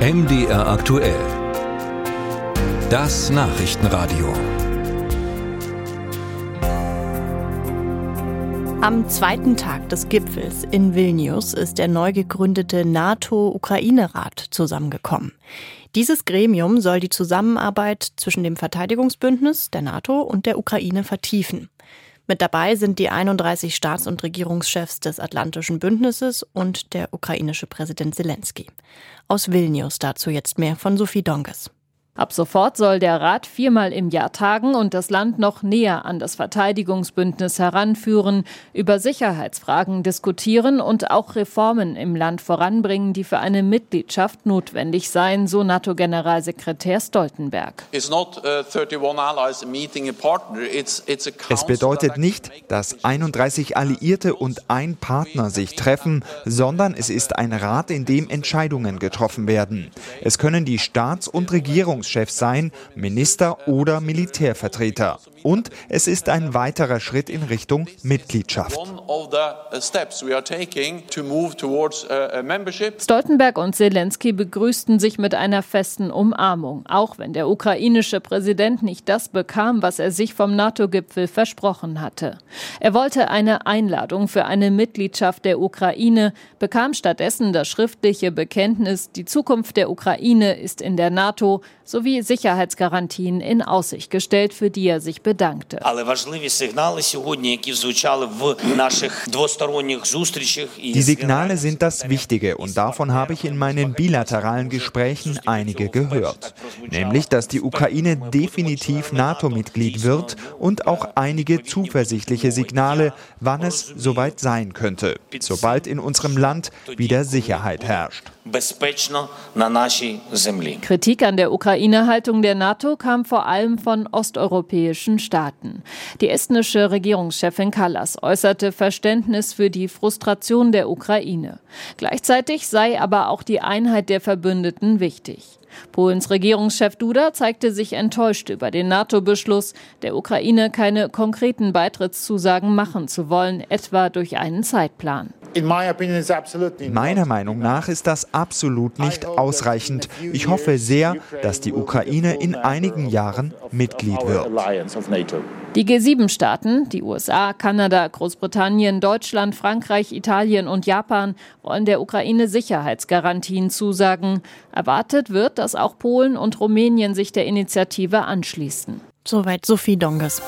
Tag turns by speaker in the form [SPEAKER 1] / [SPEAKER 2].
[SPEAKER 1] MDR aktuell. Das Nachrichtenradio.
[SPEAKER 2] Am zweiten Tag des Gipfels in Vilnius ist der neu gegründete NATO-Ukraine-Rat zusammengekommen. Dieses Gremium soll die Zusammenarbeit zwischen dem Verteidigungsbündnis, der NATO und der Ukraine vertiefen. Mit dabei sind die 31 Staats- und Regierungschefs des Atlantischen Bündnisses und der ukrainische Präsident Zelensky. Aus Vilnius dazu jetzt mehr von Sophie Donges.
[SPEAKER 3] Ab sofort soll der Rat viermal im Jahr tagen und das Land noch näher an das Verteidigungsbündnis heranführen, über Sicherheitsfragen diskutieren und auch Reformen im Land voranbringen, die für eine Mitgliedschaft notwendig seien, so NATO-Generalsekretär Stoltenberg.
[SPEAKER 4] Uh,
[SPEAKER 5] es bedeutet nicht, dass 31 Alliierte und ein Partner sich treffen, sondern es ist ein Rat, in dem Entscheidungen getroffen werden. Es können die Staats- und Regierungs Regierungschefs sein, Minister oder Militärvertreter. Und es ist ein weiterer Schritt in Richtung Mitgliedschaft.
[SPEAKER 4] Uh, uh,
[SPEAKER 3] Stoltenberg und Zelensky begrüßten sich mit einer festen Umarmung, auch wenn der ukrainische Präsident nicht das bekam, was er sich vom NATO-Gipfel versprochen hatte. Er wollte eine Einladung für eine Mitgliedschaft der Ukraine, bekam stattdessen das schriftliche Bekenntnis, die Zukunft der Ukraine ist in der NATO, sowie Sicherheitsgarantien in Aussicht gestellt, für die er sich bedankte.
[SPEAKER 5] Die Signale sind das Wichtige und davon habe ich in meinen bilateralen Gesprächen einige gehört. Nämlich, dass die Ukraine definitiv NATO-Mitglied wird und auch einige zuversichtliche Signale, wann es soweit sein könnte, sobald in unserem Land wieder Sicherheit herrscht.
[SPEAKER 3] Kritik an der Ukraine-Haltung der NATO kam vor allem von osteuropäischen Staaten. Die estnische Regierungschefin Kallas äußerte Verständnis für die Frustration der Ukraine. Gleichzeitig sei aber auch die Einheit der Verbündeten wichtig. Polens Regierungschef Duda zeigte sich enttäuscht über den NATO-Beschluss, der Ukraine keine konkreten Beitrittszusagen machen zu wollen, etwa durch einen Zeitplan.
[SPEAKER 5] Meiner Meinung nach ist das absolut nicht ausreichend. Ich hoffe sehr, dass die Ukraine in einigen Jahren Mitglied wird.
[SPEAKER 3] Die G7-Staaten, die USA, Kanada, Großbritannien, Deutschland, Frankreich, Italien und Japan, wollen der Ukraine Sicherheitsgarantien zusagen. Erwartet wird, dass auch Polen und Rumänien sich der Initiative anschließen.
[SPEAKER 2] Soweit Sophie Donges.